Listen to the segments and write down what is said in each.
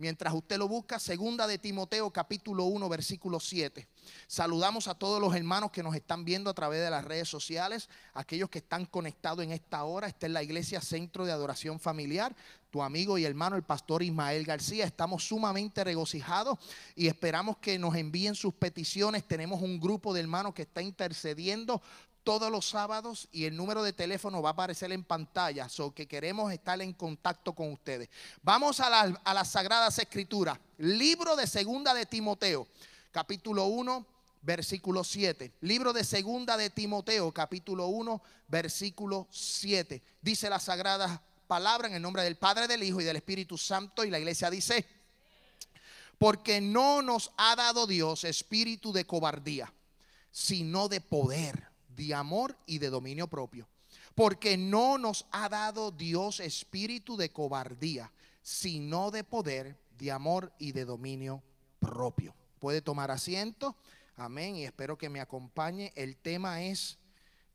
Mientras usted lo busca, segunda de Timoteo capítulo 1 versículo 7. Saludamos a todos los hermanos que nos están viendo a través de las redes sociales, aquellos que están conectados en esta hora. Esta es la iglesia Centro de Adoración Familiar. Tu amigo y hermano el pastor Ismael García. Estamos sumamente regocijados y esperamos que nos envíen sus peticiones. Tenemos un grupo de hermanos que está intercediendo todos los sábados y el número de teléfono va a aparecer en pantalla, so que queremos estar en contacto con ustedes. Vamos a, las Sagradas Escrituras, libro de Segunda de Timoteo, capítulo 1, versículo 7. Libro de Segunda de Timoteo, capítulo 1, versículo 7. Dice la Sagrada Palabra en el nombre del Padre, del Hijo y del Espíritu Santo y la iglesia dice, porque no nos ha dado Dios espíritu de cobardía, sino de poder de amor y de dominio propio. Porque no nos ha dado Dios espíritu de cobardía, sino de poder, de amor y de dominio propio. Puede tomar asiento. Amén. Y espero que me acompañe. El tema es,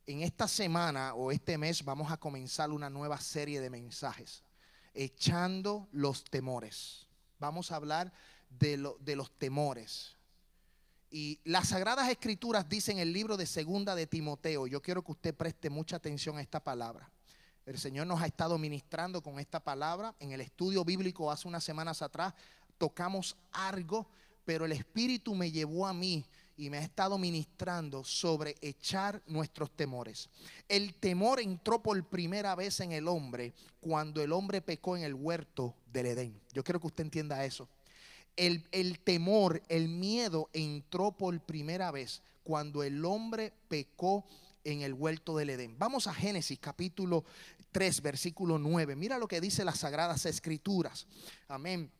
en esta semana o este mes vamos a comenzar una nueva serie de mensajes. Echando los temores. Vamos a hablar de, de los temores. Y las Sagradas Escrituras dicen en el libro de Segunda de Timoteo, yo quiero que usted preste mucha atención a esta palabra. El Señor nos ha estado ministrando con esta palabra. En el estudio bíblico hace unas semanas atrás tocamos algo, pero el Espíritu me llevó a mí y me ha estado ministrando sobre echar nuestros temores. El temor entró por primera vez en el hombre cuando el hombre pecó en el huerto del Edén. Yo quiero que usted entienda eso el, temor, el miedo entró por primera vez cuando el hombre pecó en el huerto del Edén. Vamos a Génesis capítulo 3, versículo 9. Mira lo que dice las sagradas escrituras. Amén.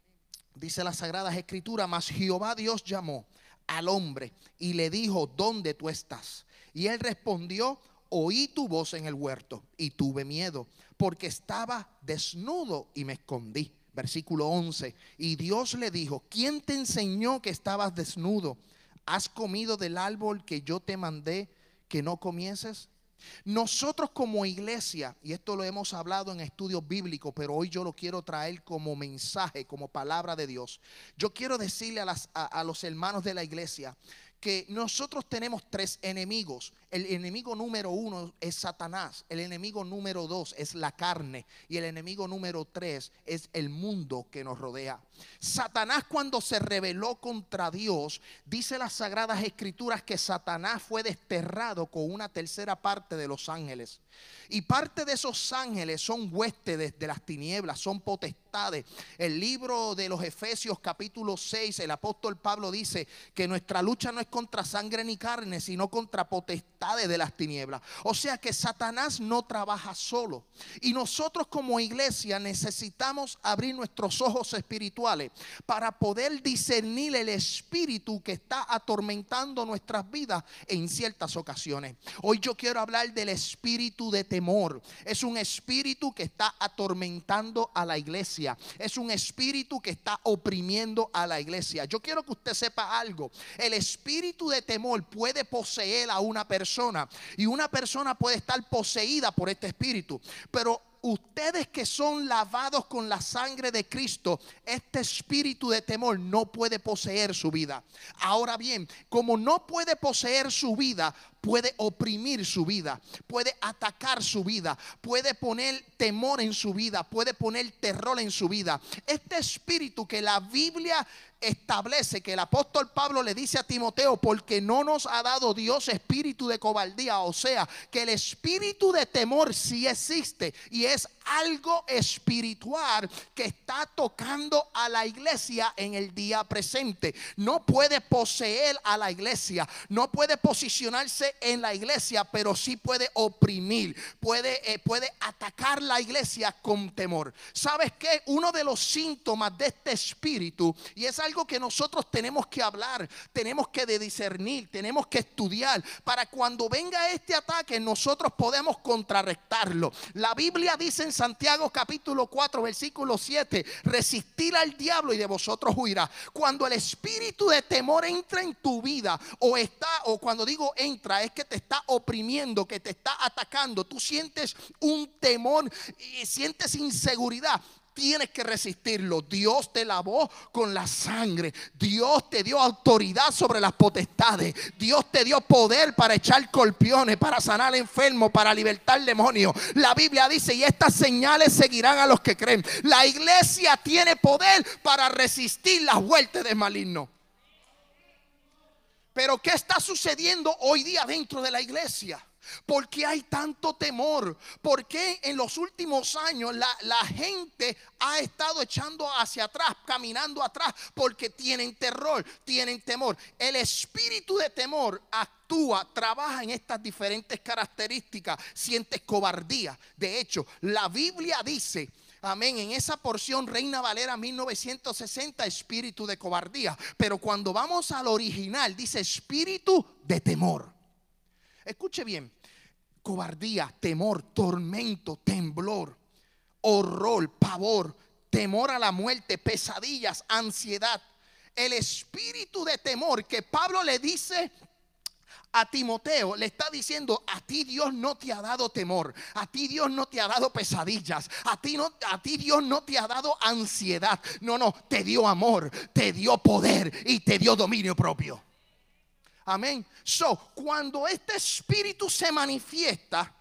Dice las sagradas escrituras, mas Jehová Dios llamó al hombre y le dijo, ¿dónde tú estás? Y él respondió, oí tu voz en el huerto y tuve miedo, porque estaba desnudo y me escondí versículo 11. Y Dios le dijo, ¿quién te enseñó que estabas desnudo? ¿Has comido del árbol que yo te mandé que no comieses? Nosotros como iglesia, y esto lo hemos hablado en estudios bíblicos, pero hoy yo lo quiero traer como mensaje, como palabra de Dios. Yo quiero decirle a, a los hermanos de la iglesia que nosotros tenemos tres enemigos. El enemigo número uno es Satanás, el enemigo número dos es la carne y el enemigo número tres es el mundo que nos rodea. Satanás cuando se rebeló contra Dios, dice las sagradas escrituras que Satanás fue desterrado con una tercera parte de los ángeles. Y parte de esos ángeles son huéspedes de las tinieblas, son potestades. El libro de los Efesios capítulo 6, el apóstol Pablo dice que nuestra lucha no es contra sangre ni carne, sino contra potestades de las tinieblas. O sea que Satanás no trabaja solo. Y nosotros como iglesia necesitamos abrir nuestros ojos espirituales para poder discernir el espíritu que está atormentando nuestras vidas en ciertas ocasiones. Hoy yo quiero hablar del espíritu de temor. Es un espíritu que está atormentando a la iglesia. Es un espíritu que está oprimiendo a la iglesia. Yo quiero que usted sepa algo. El espíritu de temor puede poseer a una persona y una persona puede estar poseída por este espíritu. Pero ustedes que son lavados con la sangre de Cristo, este espíritu de temor no puede poseer su vida. Ahora bien, como no puede poseer su vida, puede oprimir su vida, puede atacar su vida, puede poner temor en su vida, puede poner terror en su vida. Este espíritu que la Biblia establece que el apóstol Pablo le dice a Timoteo, porque no nos ha dado Dios espíritu de cobardía, o sea, que el espíritu de temor sí existe y es algo espiritual que está tocando a la iglesia en el día presente. No puede poseer a la iglesia, no puede posicionarse en la iglesia, pero sí puede oprimir, puede, eh, puede atacar la iglesia con temor. ¿Sabes qué? Uno de los síntomas de este espíritu, y es algo que nosotros tenemos que hablar, tenemos que discernir, tenemos que estudiar, para cuando venga este ataque nosotros podemos contrarrestarlo. La Biblia dice en Santiago capítulo 4, versículo 7, resistir al diablo y de vosotros huirá. Cuando el espíritu de temor entra en tu vida o está, o cuando digo entra, es que te está oprimiendo, que te está atacando, tú sientes un temor y sientes inseguridad tienes que resistirlo. Dios te lavó con la sangre. Dios te dio autoridad sobre las potestades. Dios te dio poder para echar colpiones, para sanar enfermos, para libertar demonios. La Biblia dice, y estas señales seguirán a los que creen. La iglesia tiene poder para resistir las vueltas del maligno. Pero ¿qué está sucediendo hoy día dentro de la iglesia? ¿Por qué hay tanto temor? ¿Por qué en los últimos años la, la, gente ha estado echando hacia atrás, caminando atrás? Porque tienen terror, tienen temor. El espíritu de temor actúa, trabaja en estas diferentes características. Sientes cobardía. De hecho, la Biblia dice... Amén. En esa porción Reina Valera 1960, espíritu de cobardía. Pero cuando vamos al original, dice espíritu de temor. Escuche bien, cobardía, temor, tormento, temblor, horror, pavor, temor a la muerte, pesadillas, ansiedad. El espíritu de temor que Pablo le dice a Timoteo le está diciendo, a ti Dios no te ha dado temor, a ti Dios no te ha dado pesadillas, a ti, no, a ti Dios no te ha dado ansiedad, no, no, te dio amor, te dio poder y te dio dominio propio. Amén. So, cuando este espíritu se manifiesta,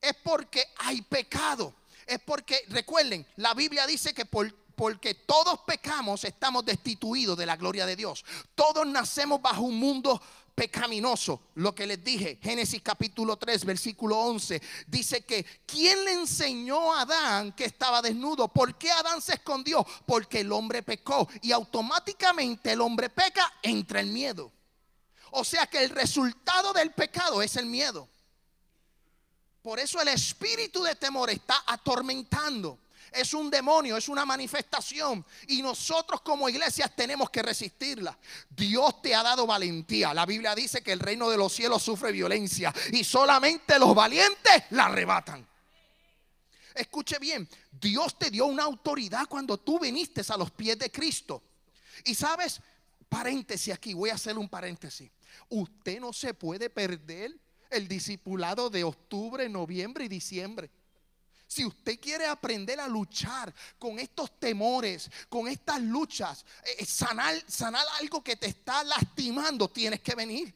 es porque hay pecado. Es porque, recuerden, la Biblia dice que porque todos pecamos estamos destituidos de la gloria de Dios. Todos nacemos bajo un mundo pecaminoso. Lo que les dije, Génesis capítulo 3, versículo 11, dice que ¿quién le enseñó a Adán que estaba desnudo? ¿Por qué Adán se escondió? Porque el hombre pecó y automáticamente el hombre peca, entra el miedo. O sea que el resultado del pecado es el miedo. Por eso el espíritu de temor está atormentando. Es un demonio, es una manifestación. Y nosotros como iglesias tenemos que resistirla. Dios te ha dado valentía. La Biblia dice que el reino de los cielos sufre violencia. Y solamente los valientes la arrebatan. Escuche bien, Dios te dio una autoridad cuando tú viniste a los pies de Cristo. Y sabes, paréntesis aquí, voy a hacer un paréntesis. Usted no se puede perder el discipulado de octubre, noviembre y diciembre. Si usted quiere aprender a luchar con estos temores, con estas luchas, eh, eh, sanar, sanar algo que te está lastimando, tienes que venir.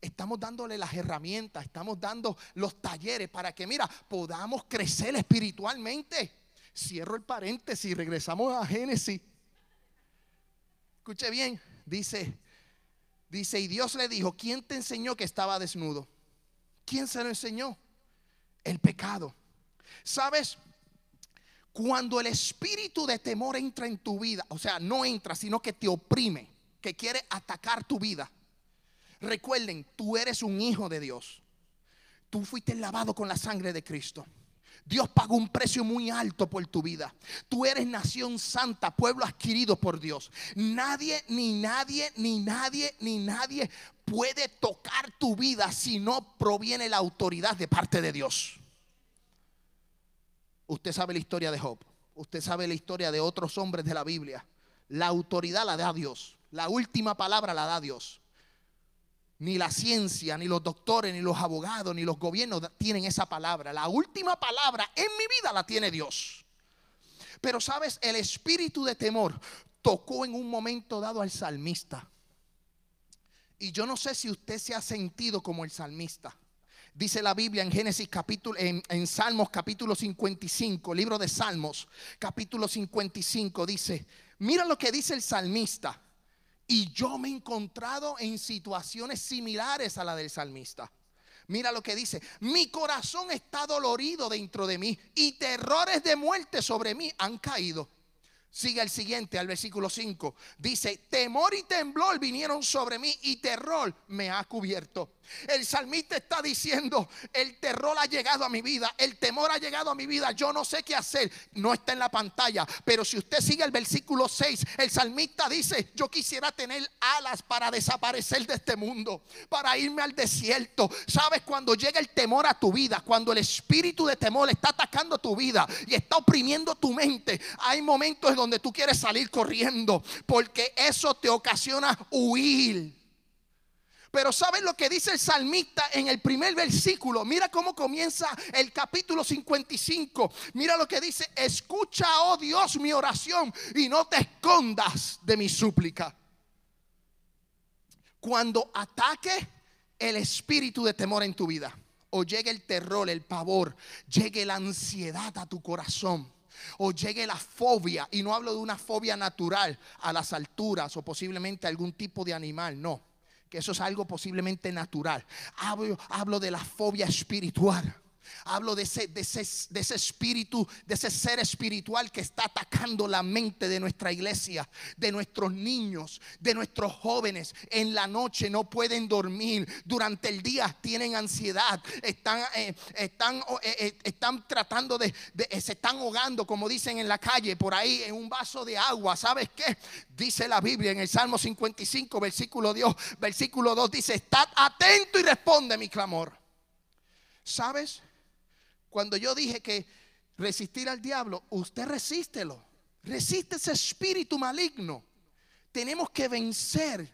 Estamos dándole las herramientas, estamos dando los talleres para que, mira, podamos crecer espiritualmente. Cierro el paréntesis regresamos a Génesis. Escuche bien, dice Dice, y Dios le dijo, ¿quién te enseñó que estaba desnudo? ¿Quién se lo enseñó? El pecado. ¿Sabes? Cuando el espíritu de temor entra en tu vida, o sea, no entra, sino que te oprime, que quiere atacar tu vida. Recuerden, tú eres un hijo de Dios. Tú fuiste lavado con la sangre de Cristo. Dios pagó un precio muy alto por tu vida. Tú eres nación santa, pueblo adquirido por Dios. Nadie, ni nadie, ni nadie, ni nadie puede tocar tu vida si no proviene la autoridad de parte de Dios. Usted sabe la historia de Job. Usted sabe la historia de otros hombres de la Biblia. La autoridad la da Dios. La última palabra la da Dios. Ni la ciencia, ni los doctores, ni los abogados, ni los gobiernos tienen esa palabra. La última palabra en mi vida la tiene Dios. Pero sabes, el espíritu de temor tocó en un momento dado al salmista. Y yo no sé si usted se ha sentido como el salmista. Dice la Biblia en Génesis capítulo, en, en, Salmos capítulo 55, libro de Salmos, capítulo 55, dice, mira lo que dice el salmista. Y yo me he encontrado en situaciones similares a la del salmista. Mira lo que dice, mi corazón está dolorido dentro de mí y terrores de muerte sobre mí han caído. Sigue el siguiente, al versículo 5. Dice, temor y temblor vinieron sobre mí y terror me ha cubierto. El salmista está diciendo, el terror ha llegado a mi vida, el temor ha llegado a mi vida, yo no sé qué hacer. No está en la pantalla, pero si usted sigue el versículo 6, el salmista dice, yo quisiera tener alas para desaparecer de este mundo, para irme al desierto. ¿Sabes? Cuando llega el temor a tu vida, cuando el espíritu de temor está atacando tu vida y está oprimiendo tu mente, hay momentos en donde tú quieres salir corriendo, porque eso te ocasiona huir. Pero ¿sabes lo que dice el salmista en el primer versículo? Mira cómo comienza el capítulo 55. Mira lo que dice, escucha, oh Dios, mi oración y no te escondas de mi súplica. Cuando ataque el espíritu de temor en tu vida, o llegue el terror, el pavor, llegue la ansiedad a tu corazón, o llegue la fobia, y no hablo de una fobia natural a las alturas o posiblemente algún tipo de animal, no que eso es algo posiblemente natural. Hablo, hablo de la fobia espiritual. Hablo de ese, de, ese, espíritu, de ese ser espiritual que está atacando la mente de nuestra iglesia, de nuestros niños, de nuestros jóvenes. En la noche no pueden dormir, durante el día tienen ansiedad, están, eh, están, eh, eh, están tratando de, se están ahogando, como dicen en la calle, por ahí en un vaso de agua. ¿Sabes qué? Dice la Biblia en el Salmo 55, versículo 2, versículo 2 dice, estad atento y responde mi clamor. ¿Sabes? Cuando yo dije que resistir al diablo, usted resístelo. Resiste ese espíritu maligno. Tenemos que vencer.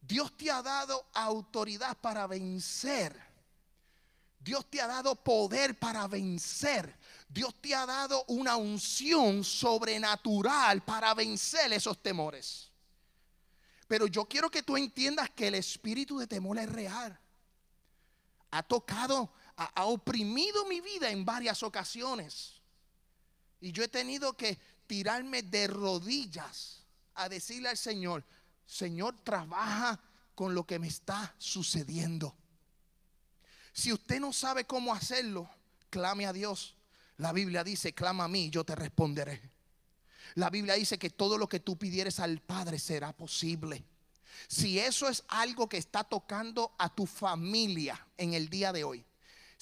Dios te ha dado autoridad para vencer. Dios te ha dado poder para vencer. Dios te ha dado una unción sobrenatural para vencer esos temores. Pero yo quiero que tú entiendas que el espíritu de temor es real. Ha tocado ha, oprimido mi vida en varias ocasiones. Y yo he tenido que tirarme de rodillas a decirle al Señor, Señor, trabaja con lo que me está sucediendo. Si usted no sabe cómo hacerlo, clame a Dios. La Biblia dice, clama a mí, yo te responderé. La Biblia dice que todo lo que tú pidieres al Padre será posible. Si eso es algo que está tocando a tu familia en el día de hoy,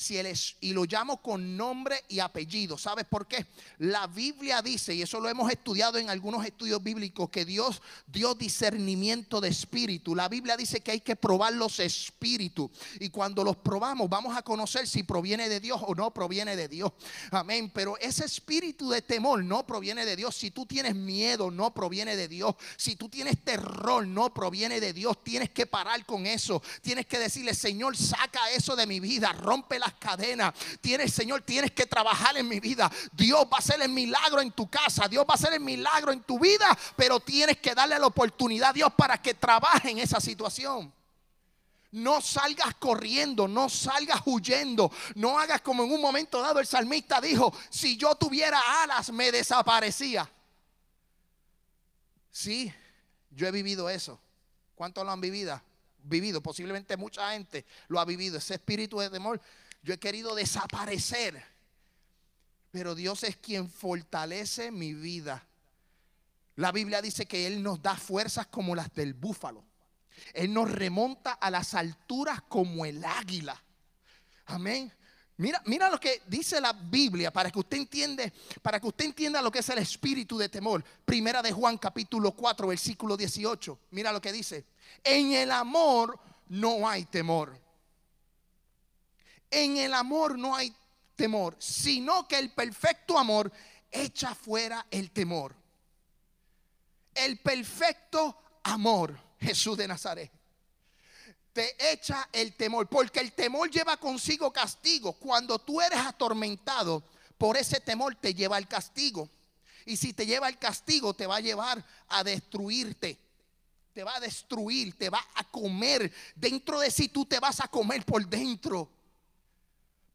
si él es, y lo llamo con nombre y apellido. ¿Sabes por qué? La Biblia dice, y eso lo hemos estudiado en algunos estudios bíblicos, que Dios dio discernimiento de espíritu. La Biblia dice que hay que probar los espíritus. Y cuando los probamos, vamos a conocer si proviene de Dios o no proviene de Dios. Amén. Pero ese espíritu de temor no proviene de Dios. Si tú tienes miedo, no proviene de Dios. Si tú tienes terror, no proviene de Dios. Tienes que parar con eso. Tienes que decirle, Señor, saca eso de mi vida. Rompe la cadenas. Tienes, Señor, tienes que trabajar en mi vida. Dios va a hacer el milagro en tu casa. Dios va a hacer el milagro en tu vida. Pero tienes que darle la oportunidad a Dios para que trabaje en esa situación. No salgas corriendo, no salgas huyendo, no hagas como en un momento dado el salmista dijo, si yo tuviera alas me desaparecía. Sí, yo he vivido eso. ¿Cuántos lo han vivido? Vivido, posiblemente mucha gente lo ha vivido. Ese espíritu de temor yo he querido desaparecer. Pero Dios es quien fortalece mi vida. La Biblia dice que Él nos da fuerzas como las del búfalo. Él nos remonta a las alturas como el águila. Amén. Mira, mira lo que dice la Biblia para que usted entiende, para que usted entienda lo que es el espíritu de temor. Primera de Juan capítulo 4, versículo 18. Mira lo que dice. En el amor no hay temor en el amor no hay temor, sino que el perfecto amor echa fuera el temor. El perfecto amor, Jesús de Nazaret, te echa el temor, porque el temor lleva consigo castigo. Cuando tú eres atormentado por ese temor, te lleva al castigo. Y si te lleva al castigo, te va a llevar a destruirte te va a destruir, te va a comer. Dentro de sí tú te vas a comer por dentro.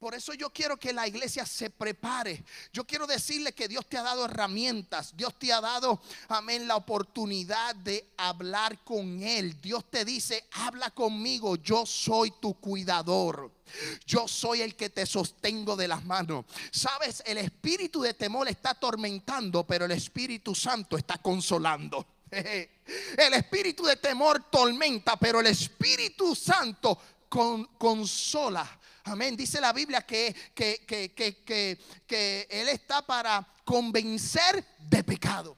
Por eso yo quiero que la iglesia se prepare. Yo quiero decirle que Dios te ha dado herramientas. Dios te ha dado, amén, la oportunidad de hablar con Él. Dios te dice, habla conmigo. Yo soy tu cuidador. Yo soy el que te sostengo de las manos. Sabes, el espíritu de temor está atormentando, pero el Espíritu Santo está consolando. El espíritu de temor tormenta, pero el Espíritu Santo consola. Amén. Dice la Biblia que, que, que, que, Él está para convencer de pecado.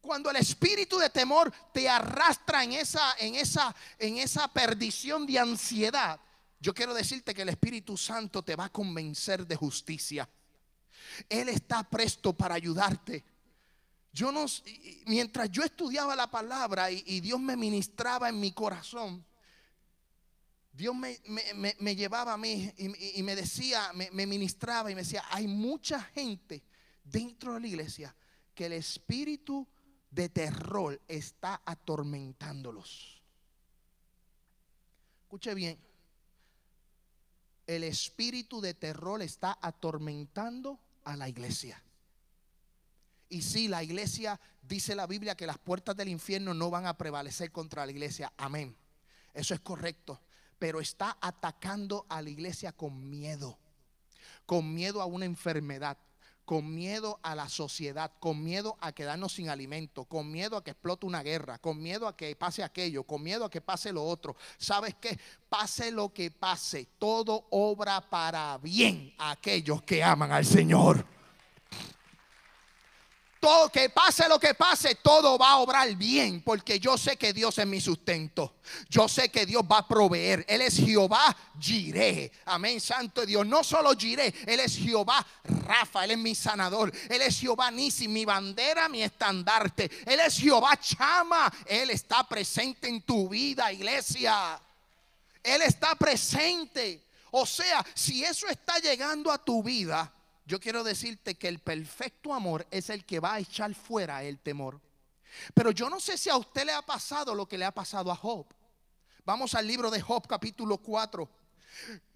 Cuando el espíritu de temor te arrastra en esa, en esa, en esa perdición de ansiedad, yo quiero decirte que el Espíritu Santo te va a convencer de justicia. Él está presto para ayudarte. Yo no, mientras yo estudiaba la palabra y, y Dios me ministraba en mi corazón, Dios me, llevaba a mí y, me decía, me, ministraba y me decía, hay mucha gente dentro de la iglesia que el espíritu de terror está atormentándolos. Escuche bien, el espíritu de terror está atormentando a la iglesia. Y si la iglesia dice la Biblia que las puertas del infierno no van a prevalecer contra la iglesia. Amén. Eso es correcto pero está atacando a la iglesia con miedo, con miedo a una enfermedad, con miedo a la sociedad, con miedo a quedarnos sin alimento, con miedo a que explote una guerra, con miedo a que pase aquello, con miedo a que pase lo otro. ¿Sabes qué? Pase lo que pase, todo obra para bien a aquellos que aman al Señor. Todo que pase lo que pase, todo va a obrar bien, porque yo sé que Dios es mi sustento. Yo sé que Dios va a proveer. Él es Jehová Jireh. Amén, Santo Dios. No solo Jireh, Él es Jehová Rafa, Él es mi sanador. Él es Jehová Nisi, mi bandera, mi estandarte. Él es Jehová Chama. Él está presente en tu vida, iglesia. Él está presente. O sea, si eso está llegando a tu vida, yo quiero decirte que el perfecto amor es el que va a echar fuera el temor. Pero yo no sé si a usted le ha pasado lo que le ha pasado a Job. Vamos al libro de Job capítulo 4,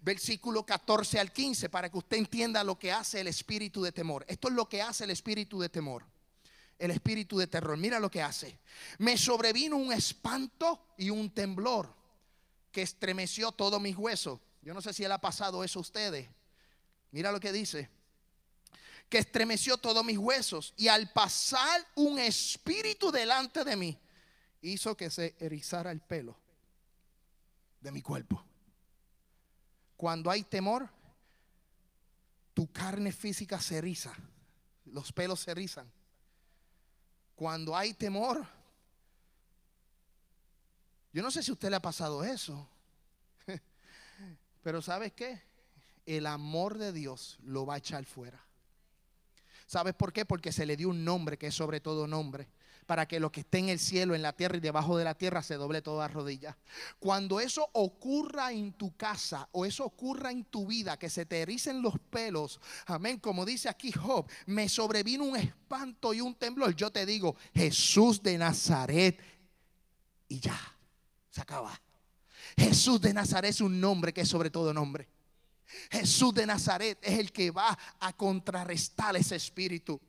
versículo 14 al 15, para que usted entienda lo que hace el espíritu de temor. Esto es lo que hace el espíritu de temor. El espíritu de terror. Mira lo que hace. Me sobrevino un espanto y un temblor que estremeció todos mis huesos. Yo no sé si le ha pasado eso a ustedes. Mira lo que dice que estremeció todos mis huesos. Y al pasar un espíritu delante de mí, hizo que se erizara el pelo de mi cuerpo. Cuando hay temor, tu carne física se eriza, los pelos se erizan. Cuando hay temor, yo no sé si a usted le ha pasado eso, pero ¿sabes qué? El amor de Dios lo va a echar fuera. ¿Sabes por qué? Porque se le dio un nombre que es sobre todo nombre. Para que lo que esté en el cielo, en la tierra y debajo de la tierra se doble toda rodilla. Cuando eso ocurra en tu casa o eso ocurra en tu vida, que se te ericen los pelos, amén, como dice aquí Job, me sobrevino un espanto y un temblor. Yo te digo, Jesús de Nazaret y ya, se acaba. Jesús de Nazaret es un nombre que es sobre todo nombre. Jesús de Nazaret es el que va a contrarrestar ese espíritu.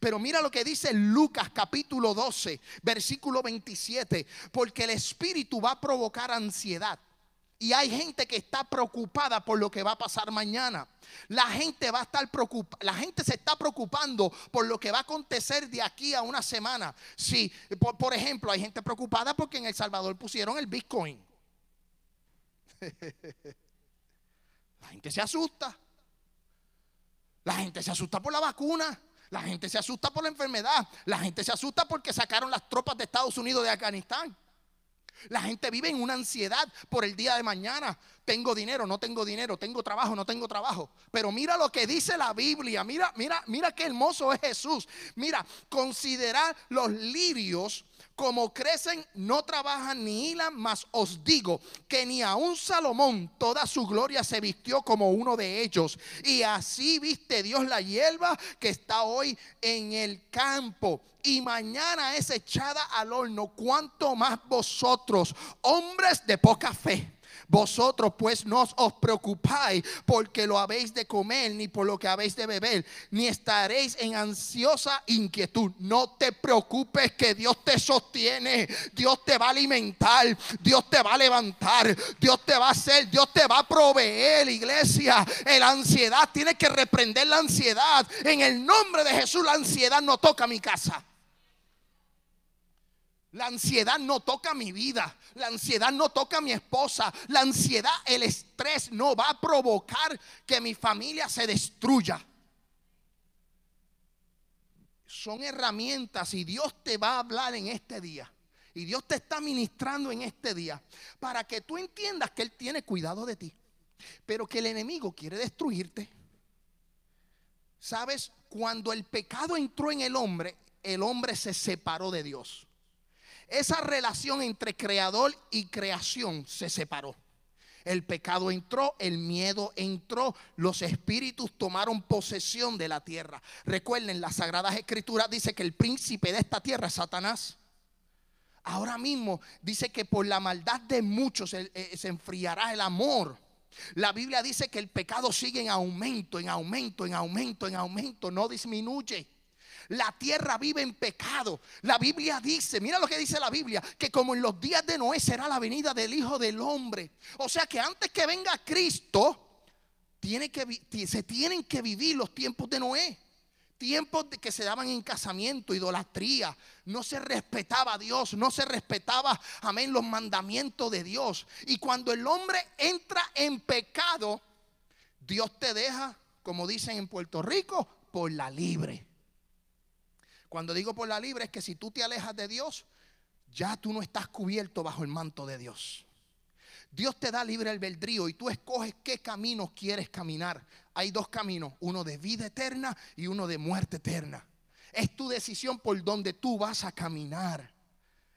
Pero mira lo que dice Lucas capítulo 12, versículo 27, porque el espíritu va a provocar ansiedad. Y hay gente que está preocupada por lo que va a pasar mañana. La gente va a estar preocupada, la gente se está preocupando por lo que va a acontecer de aquí a una semana. Sí, por, por ejemplo, hay gente preocupada porque en El Salvador pusieron el Bitcoin. La gente se asusta. La gente se asusta por la vacuna. La gente se asusta por la enfermedad. La gente se asusta porque sacaron las tropas de Estados Unidos de Afganistán. La gente vive en una ansiedad por el día de mañana. Tengo dinero, no tengo dinero, tengo trabajo, no tengo trabajo. Pero mira lo que dice la Biblia. Mira, mira, mira qué hermoso es Jesús. Mira, considerar los lirios como crecen, no trabajan ni hilan, mas os digo que ni aun Salomón toda su gloria se vistió como uno de ellos. Y así viste Dios la hierba que está hoy en el campo y mañana es echada al horno. Cuanto más vosotros, hombres de poca fe. Vosotros pues no os preocupáis porque lo habéis de comer, ni por lo que habéis de beber, ni estaréis en ansiosa inquietud. No te preocupes que Dios te sostiene, Dios te va a alimentar, Dios te va a levantar, Dios te va a hacer, Dios te va a proveer, iglesia. La ansiedad tiene que reprender la ansiedad. En el nombre de Jesús la ansiedad no toca mi casa. La ansiedad no toca mi vida. La ansiedad no toca a mi esposa. La ansiedad, el estrés no va a provocar que mi familia se destruya. Son herramientas y Dios te va a hablar en este día. Y Dios te está ministrando en este día para que tú entiendas que Él tiene cuidado de ti. Pero que el enemigo quiere destruirte. ¿Sabes? Cuando el pecado entró en el hombre, el hombre se separó de Dios. Esa relación entre creador y creación se separó. El pecado entró, el miedo entró, los espíritus tomaron posesión de la tierra. Recuerden, las Sagradas Escrituras dice que el príncipe de esta tierra es Satanás. Ahora mismo dice que por la maldad de muchos se, eh, se enfriará el amor. La Biblia dice que el pecado sigue en aumento, en aumento, en aumento, en aumento, no disminuye. La tierra vive en pecado. La Biblia dice, mira lo que dice la Biblia, que como en los días de Noé será la venida del Hijo del Hombre. O sea que antes que venga Cristo, tiene que, se tienen que vivir los tiempos de Noé. Tiempos de que se daban en casamiento, idolatría. No se respetaba a Dios, no se respetaba, amén, los mandamientos de Dios. Y cuando el hombre entra en pecado, Dios te deja, como dicen en Puerto Rico, por la libre. Cuando digo por la libre es que si tú te alejas de Dios, ya tú no estás cubierto bajo el manto de Dios. Dios te da libre albedrío y tú escoges qué caminos quieres caminar. Hay dos caminos, uno de vida eterna y uno de muerte eterna. Es tu decisión por donde tú vas a caminar.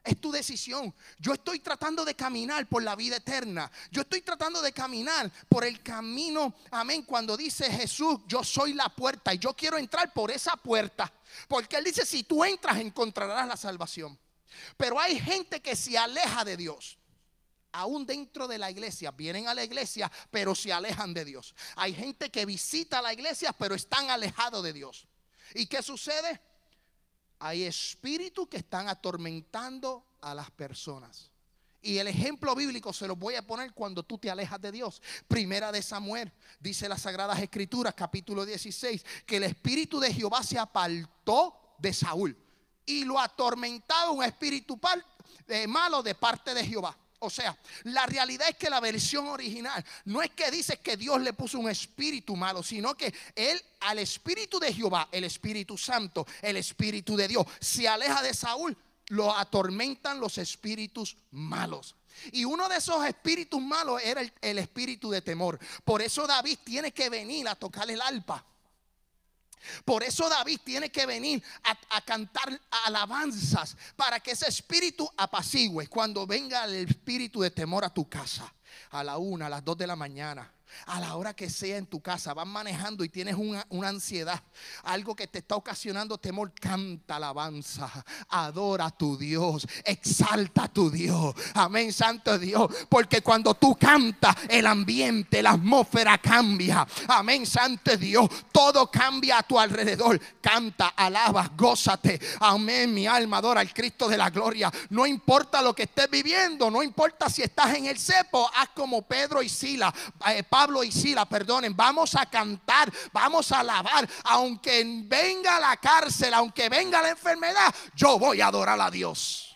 Es tu decisión. Yo estoy tratando de caminar por la vida eterna. Yo estoy tratando de caminar por el camino. Amén. Cuando dice Jesús, yo soy la puerta y yo quiero entrar por esa puerta. Porque Él dice, si tú entras encontrarás la salvación. Pero hay gente que se aleja de Dios. Aún dentro de la iglesia, vienen a la iglesia, pero se alejan de Dios. Hay gente que visita la iglesia, pero están alejados de Dios. ¿Y qué sucede? Hay espíritus que están atormentando a las personas. Y el ejemplo bíblico se lo voy a poner cuando tú te alejas de Dios. Primera de Samuel, dice las Sagradas Escrituras, capítulo 16, que el espíritu de Jehová se apartó de Saúl y lo atormentaba un espíritu eh, malo de parte de Jehová. O sea, la realidad es que la versión original no es que dice que Dios le puso un espíritu malo, sino que él al espíritu de Jehová, el Espíritu Santo, el Espíritu de Dios, se aleja de Saúl, lo atormentan los espíritus malos. Y uno de esos espíritus malos era el, el espíritu de temor. Por eso David tiene que venir a tocar el alpa. Por eso David tiene que venir a, cantar alabanzas para que ese espíritu apacigüe cuando venga el espíritu de temor a tu casa a la una, a las dos de la mañana a la hora que sea en tu casa, vas manejando y tienes una, ansiedad, algo que te está ocasionando temor, canta alabanza, adora a tu Dios, exalta a tu Dios. Amén, Santo Dios. Porque cuando tú cantas, el ambiente, la atmósfera cambia. Amén, Santo Dios. Todo cambia a tu alrededor. Canta, alaba, gózate. Amén, mi alma adora al Cristo de la gloria. No importa lo que estés viviendo, no importa si estás en el cepo, haz como Pedro y Sila. Eh, Pablo y Sila, perdonen, vamos a cantar, vamos a alabar, aunque venga la cárcel, aunque venga la enfermedad, yo voy a adorar a Dios.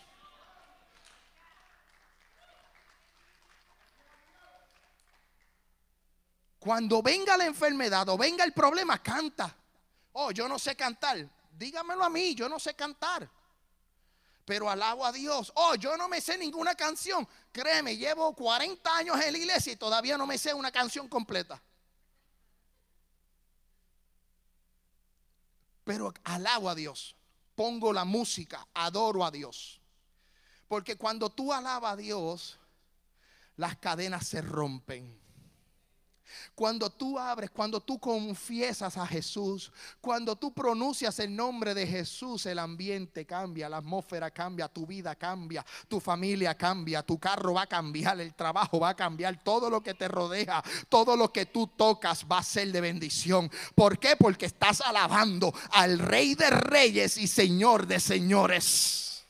Cuando venga la enfermedad o venga el problema, canta. Oh, yo no sé cantar. Dígamelo a mí, yo no sé cantar pero alabo a Dios. Oh, yo no me sé ninguna canción. Créeme, llevo 40 años en la iglesia y todavía no me sé una canción completa. Pero alabo a Dios. Pongo la música, adoro a Dios. Porque cuando tú alabas a Dios, las cadenas se rompen. Cuando tú abres, cuando tú confiesas a Jesús, cuando tú pronuncias el nombre de Jesús, el ambiente cambia, la atmósfera cambia, tu vida cambia, tu familia cambia, tu carro va a cambiar, el trabajo va a cambiar, todo lo que te rodea, todo lo que tú tocas va a ser de bendición. ¿Por qué? Porque estás alabando al Rey de Reyes y Señor de Señores.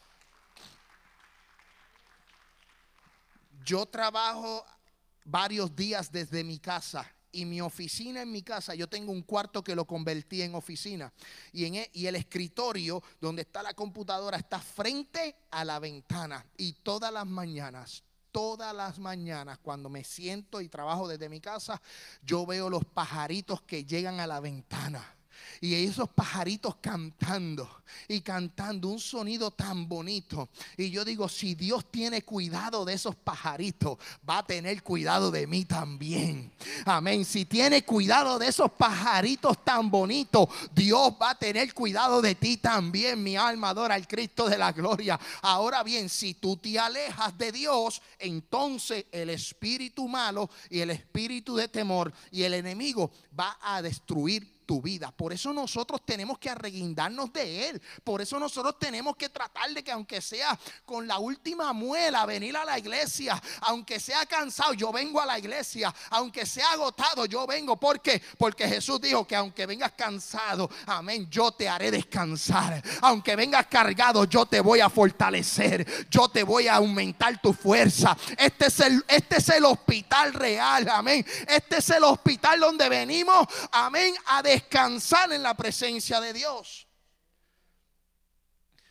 Yo trabajo varios días desde mi casa y mi oficina en mi casa, yo tengo un cuarto que lo convertí en oficina. Y, en, e, y el escritorio donde está la computadora está frente a la ventana. Y todas las mañanas, todas las mañanas, cuando me siento y trabajo desde mi casa, yo veo los pajaritos que llegan a la ventana y esos pajaritos cantando y cantando un sonido tan bonito. Y yo digo, si Dios tiene cuidado de esos pajaritos, va a tener cuidado de mí también. Amén. Si tiene cuidado de esos pajaritos tan bonitos, Dios va a tener cuidado de ti también. Mi alma adora al Cristo de la gloria. Ahora bien, si tú te alejas de Dios, entonces el espíritu malo y el espíritu de temor y el enemigo va a destruir tu vida. Por eso nosotros tenemos que arreguindarnos de Él. Por eso nosotros tenemos que tratar de que aunque sea con la última muela, venir a la iglesia. Aunque sea cansado, yo vengo a la iglesia. Aunque sea agotado, yo vengo. ¿Por qué? Porque Jesús dijo que aunque vengas cansado, amén, yo te haré descansar. Aunque vengas cargado, yo te voy a fortalecer. Yo te voy a aumentar tu fuerza. Este es el, este es el hospital real, amén. Este es el hospital donde venimos, amén, a descansar en la presencia de Dios.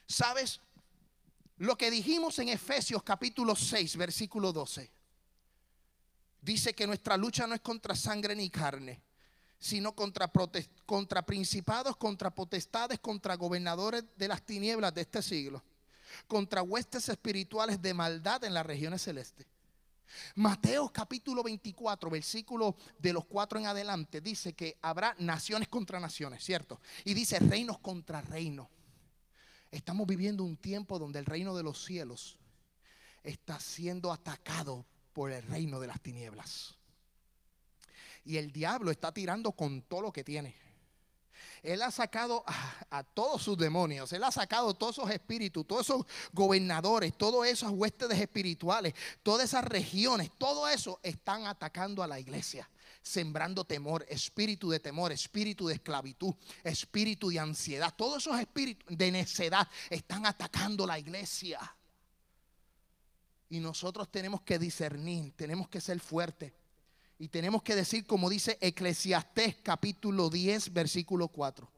¿Sabes? Lo que dijimos en Efesios capítulo 6, versículo 12. Dice que nuestra lucha no es contra sangre ni carne, sino contra, contra principados, contra potestades, contra gobernadores de las tinieblas de este siglo, contra huestes espirituales de maldad en las regiones celestes. Mateo capítulo 24, versículo de los cuatro en adelante, dice que habrá naciones contra naciones, ¿cierto? Y dice reinos contra reinos. Estamos viviendo un tiempo donde el reino de los cielos está siendo atacado por el reino de las tinieblas. Y el diablo está tirando con todo lo que tiene. Él ha sacado a, todos sus demonios, Él ha sacado todos esos espíritus, todos esos gobernadores, todas esas huestes espirituales, todas esas regiones, todo eso están atacando a la iglesia sembrando temor, espíritu de temor, espíritu de esclavitud, espíritu de ansiedad. Todos esos espíritus de necedad están atacando la iglesia. Y nosotros tenemos que discernir, tenemos que ser fuertes. Y tenemos que decir, como dice Eclesiastés capítulo 10, versículo 4.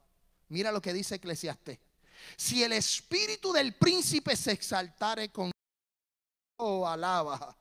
Mira lo que dice Eclesiastés. Si el espíritu del príncipe se exaltare con oh, alaba,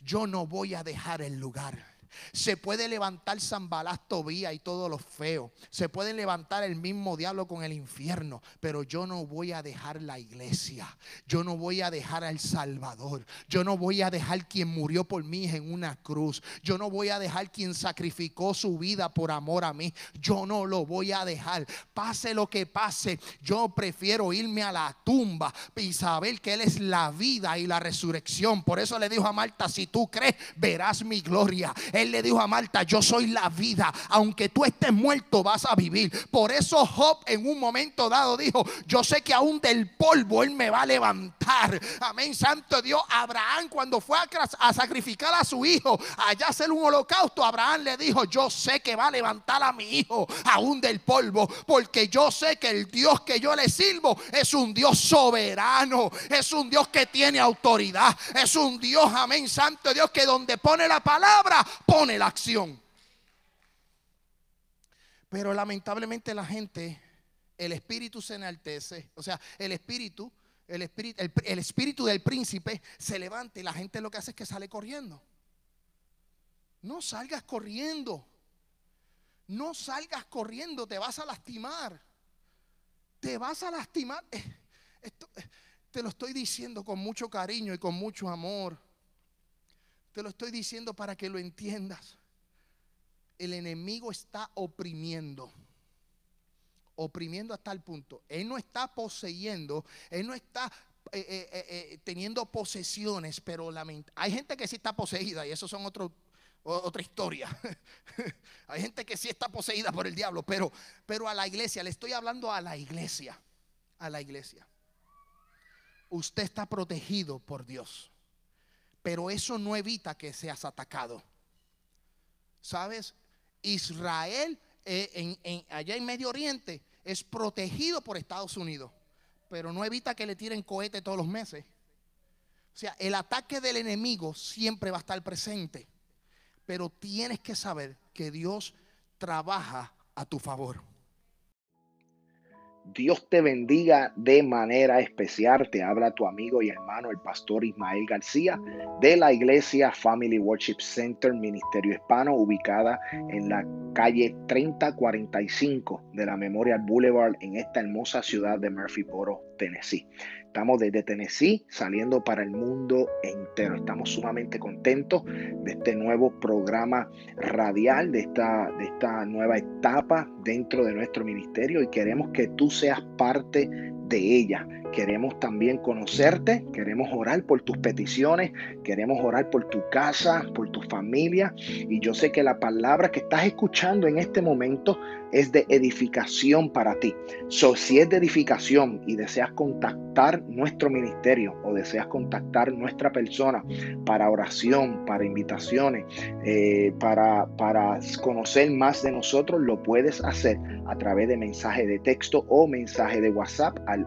yo no voy a dejar el lugar. Se puede levantar Zambalás, Tobía y todo lo feo. Se puede levantar el mismo diablo con el infierno. Pero yo no voy a dejar la iglesia. Yo no voy a dejar al Salvador. Yo no voy a dejar quien murió por mí en una cruz. Yo no voy a dejar quien sacrificó su vida por amor a mí. Yo no lo voy a dejar. Pase lo que pase. Yo prefiero irme a la tumba y saber que Él es la vida y la resurrección. Por eso le dijo a Marta, si tú crees, verás mi gloria le dijo a Marta, yo soy la vida, aunque tú estés muerto vas a vivir. Por eso Job en un momento dado dijo, yo sé que aún del polvo Él me va a levantar. Amén, Santo Dios. Abraham cuando fue a, sacrificar a su hijo, allá hacer un holocausto, Abraham le dijo, yo sé que va a levantar a mi hijo aún del polvo, porque yo sé que el Dios que yo le sirvo es un Dios soberano, es un Dios que tiene autoridad, es un Dios, amén, Santo Dios, que donde pone la palabra, pone la acción. Pero lamentablemente la gente, el espíritu se enaltece, o sea, el espíritu, el espíritu, el, espíritu del príncipe se levanta y la gente lo que hace es que sale corriendo. No salgas corriendo. No salgas corriendo, te vas a lastimar. Te vas a lastimar. Eh, eh, te lo estoy diciendo con mucho cariño y con mucho amor. Te lo estoy diciendo para que lo entiendas. El enemigo está oprimiendo. Oprimiendo hasta el punto. Él no está poseyendo. Él no está eh, eh, eh, teniendo posesiones, pero hay gente que sí está poseída y eso son otra historia. hay gente que sí está poseída por el diablo, pero, pero a la iglesia, le estoy hablando a la iglesia, a la iglesia. Usted está protegido por Dios, pero eso no evita que seas atacado. ¿Sabes? Israel allá en Medio Oriente es protegido por Estados Unidos pero no evita que le tiren cohete todos los meses. O sea, el ataque del enemigo siempre va a estar presente, pero tienes que saber que Dios trabaja a tu favor. Dios te bendiga de manera especial. Te habla tu amigo y hermano, el pastor Ismael García, de la iglesia Family Worship Center, Ministerio Hispano, ubicada en la calle 3045 de la Memorial Boulevard en esta hermosa ciudad de Murphyboro, Tennessee. Estamos desde Tennessee saliendo para el mundo entero. Estamos sumamente contentos de este nuevo programa radial, de esta, de esta nueva etapa dentro de nuestro ministerio y queremos que tú seas parte de ella. Queremos también conocerte, queremos orar por tus peticiones, queremos orar por tu casa, por tu familia. Y yo sé que la palabra que estás escuchando en este momento es de edificación para ti. So, si es de edificación y deseas contactar nuestro ministerio o deseas contactar nuestra persona para oración, para invitaciones, eh, para, para conocer más de nosotros, lo puedes hacer a través de mensaje de texto o mensaje de WhatsApp al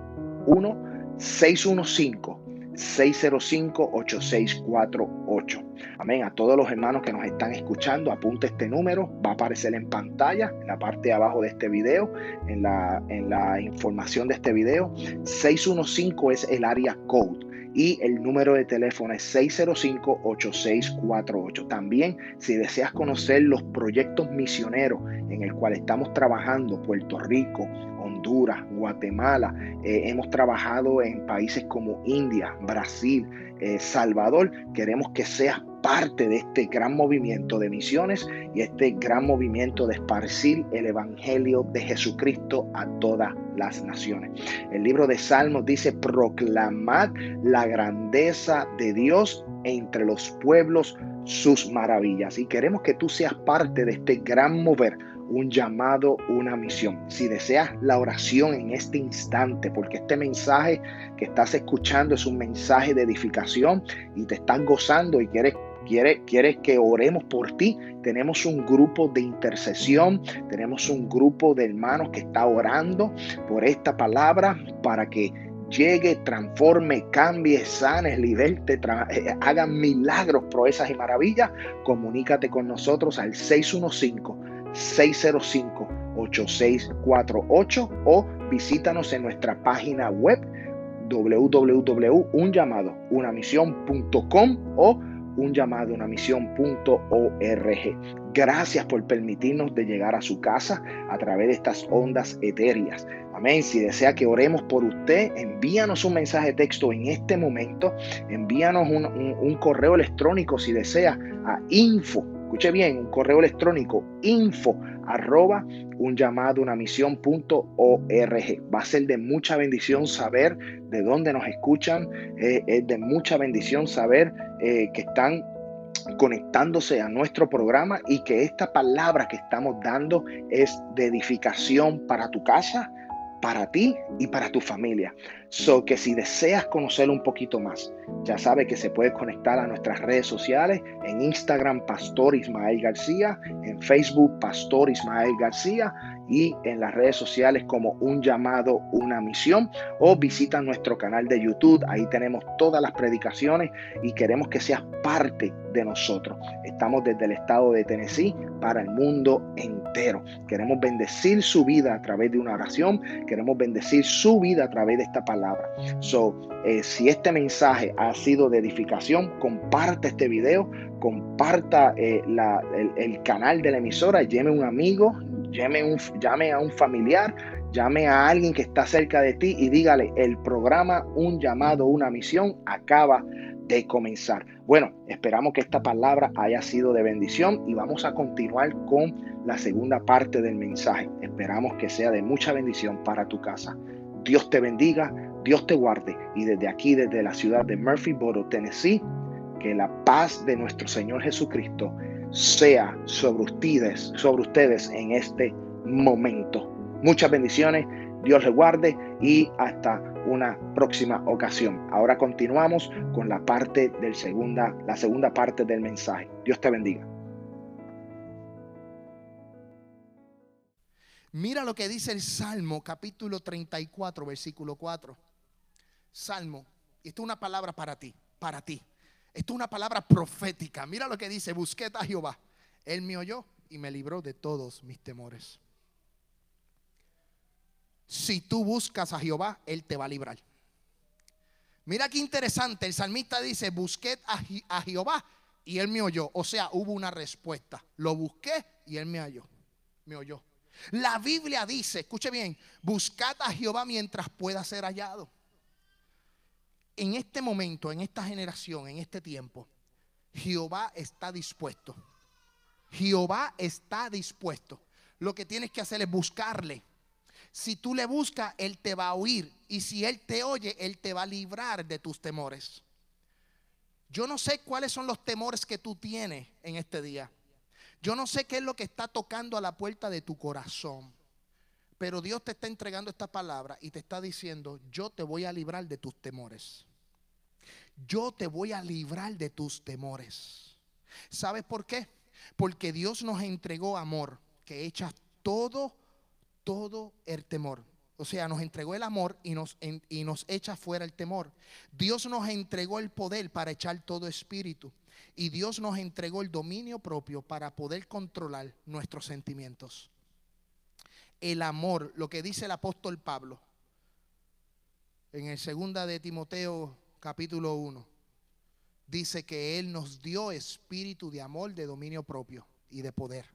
1 615 605-8648. Amén. A todos los hermanos que nos están escuchando, apunte este número, va a aparecer en pantalla, en la parte de abajo de este video, en la, en la información de este video. 615 es el área code y el número de teléfono es 605-8648. También, si deseas conocer los proyectos misioneros en el cual estamos trabajando, Puerto Rico, Honduras, Guatemala, eh, hemos trabajado en países como India, Brasil, eh, Salvador, queremos que seas parte de este gran movimiento de misiones y este gran movimiento de esparcir el Evangelio de Jesucristo a todas las naciones. El libro de Salmos dice, proclamad la grandeza de Dios entre los pueblos sus maravillas. Y queremos que tú seas parte de este gran mover un llamado, una misión. Si deseas la oración en este instante, porque este mensaje que estás escuchando es un mensaje de edificación y te estás gozando y quieres Quieres, quieres, que oremos por ti, tenemos un grupo de intercesión, tenemos un grupo de hermanos que está orando por esta palabra para que llegue, transforme, cambie, sane, liberte, eh, haga milagros, proezas y maravillas. Comunícate con nosotros al 615 605-8648 o visítanos en nuestra página web www.unllamadounamisión.com o unllamadounamisión.org. Gracias por permitirnos de llegar a su casa a través de estas ondas etéreas. Amén. Si desea que oremos por usted, envíanos un mensaje de texto en este momento. Envíanos un, un correo electrónico si desea a info Escuche bien, un correo electrónico info arroba un llamado una misión punto org. Va a ser de mucha bendición saber de dónde nos escuchan. Eh, es de mucha bendición saber eh, que están conectándose a nuestro programa y que esta palabra que estamos dando es de edificación para tu casa, para ti y para tu familia. So que si deseas conocer un poquito más, ya sabes que se puede conectar a nuestras redes sociales, en Instagram Pastor Ismael García, en Facebook Pastor Ismael García y en las redes sociales como Un llamado, una misión o visita nuestro canal de YouTube, ahí tenemos todas las predicaciones y queremos que seas parte de nosotros. Estamos desde el estado de Tennessee para el mundo entero. Queremos bendecir su vida a través de una oración, queremos bendecir su vida a través de esta palabra So, eh, si este mensaje ha sido de edificación, comparte este video, comparta eh, el, canal de la emisora, llame a un amigo, llame, a un familiar, llame a alguien que está cerca de ti y dígale, el programa Un llamado, una misión acaba de comenzar. Bueno, esperamos que esta palabra haya sido de bendición y vamos a continuar con la segunda parte del mensaje. Esperamos que sea de mucha bendición para tu casa. Dios te bendiga Dios te guarde y desde aquí, desde la ciudad de Murphyboro, Tennessee, que la paz de nuestro Señor Jesucristo sea sobre ustedes, sobre ustedes en este momento. Muchas bendiciones, Dios les guarde y hasta una próxima ocasión. Ahora continuamos con la parte del segunda, la segunda parte del mensaje. Dios te bendiga. Mira lo que dice el Salmo capítulo 34, versículo 4. Salmo, esto es una palabra para ti, para ti. Esto es una palabra profética. Mira lo que dice, busqué a Jehová. Él me oyó y me libró de todos mis temores. Si tú buscas a Jehová, Él te va a librar. Mira qué interesante, el salmista dice, busqué a, Jehová y Él me oyó. O sea, hubo una respuesta. Lo busqué y Él me halló, me oyó. La Biblia dice, escuche bien, buscad a Jehová mientras pueda ser hallado. En este momento, en esta generación, en este tiempo, Jehová está dispuesto. Jehová está dispuesto. Lo que tienes que hacer es buscarle. Si tú le buscas, Él te va a oír. Y si Él te oye, Él te va a librar de tus temores. Yo no sé cuáles son los temores que tú tienes en este día. Yo no sé qué es lo que está tocando a la puerta de tu corazón. Pero Dios te está entregando esta palabra y te está diciendo, yo te voy a librar de tus temores. Yo te voy a librar de tus temores. ¿Sabes por qué? Porque Dios nos entregó amor que echa todo todo el temor. O sea, nos entregó el amor y nos, y nos echa fuera el temor. Dios nos entregó el poder para echar todo espíritu. Y Dios nos entregó el dominio propio para poder controlar nuestros sentimientos. El amor, lo que dice el apóstol Pablo en el segunda de Timoteo capítulo 1, dice que Él nos dio espíritu de amor, de dominio propio y de poder.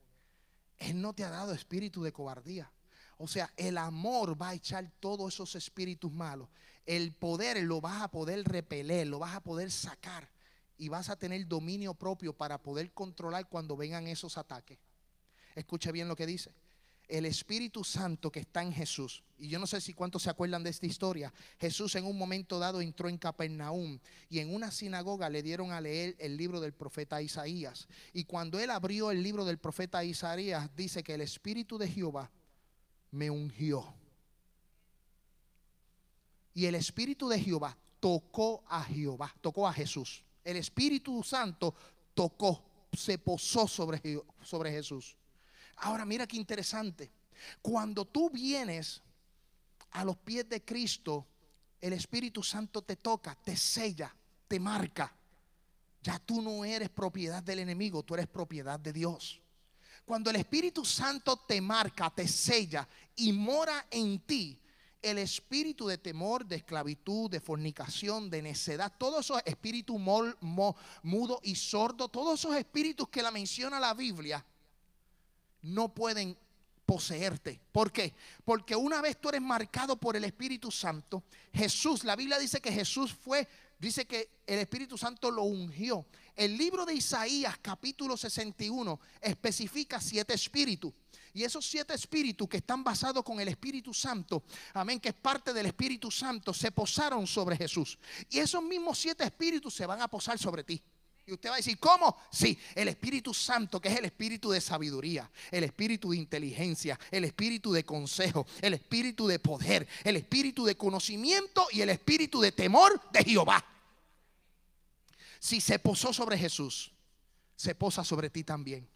Él no te ha dado espíritu de cobardía. O sea, el amor va a echar todos esos espíritus malos. El poder lo vas a poder repeler, lo vas a poder sacar y vas a tener dominio propio para poder controlar cuando vengan esos ataques. Escuche bien lo que dice. El Espíritu Santo que está en Jesús. Y yo no sé si cuántos se acuerdan de esta historia. Jesús en un momento dado entró en Capernaum y en una sinagoga le dieron a leer el libro del profeta Isaías. Y cuando él abrió el libro del profeta Isaías, dice que el Espíritu de Jehová me ungió. Y el Espíritu de Jehová tocó a Jehová, tocó a Jesús. El Espíritu Santo tocó, se posó sobre, sobre Jesús. Ahora mira qué interesante. Cuando tú vienes a los pies de Cristo, el Espíritu Santo te toca, te sella, te marca. Ya tú no eres propiedad del enemigo, tú eres propiedad de Dios. Cuando el Espíritu Santo te marca, te sella y mora en ti, el espíritu de temor, de esclavitud, de fornicación, de necedad, todos esos espíritus mudo y sordo, todos esos espíritus que la menciona la Biblia, no pueden poseerte. ¿Por qué? Porque una vez tú eres marcado por el Espíritu Santo, Jesús, la Biblia dice que Jesús fue, dice que el Espíritu Santo lo ungió. El libro de Isaías capítulo 61 especifica siete espíritus. Y esos siete espíritus que están basados con el Espíritu Santo, amén, que es parte del Espíritu Santo, se posaron sobre Jesús. Y esos mismos siete espíritus se van a posar sobre ti. Y usted va a decir, ¿cómo? Sí, el Espíritu Santo, que es el Espíritu de sabiduría, el Espíritu de inteligencia, el Espíritu de consejo, el Espíritu de poder, el Espíritu de conocimiento y el Espíritu de temor de Jehová. Si se posó sobre Jesús, se posa sobre ti también.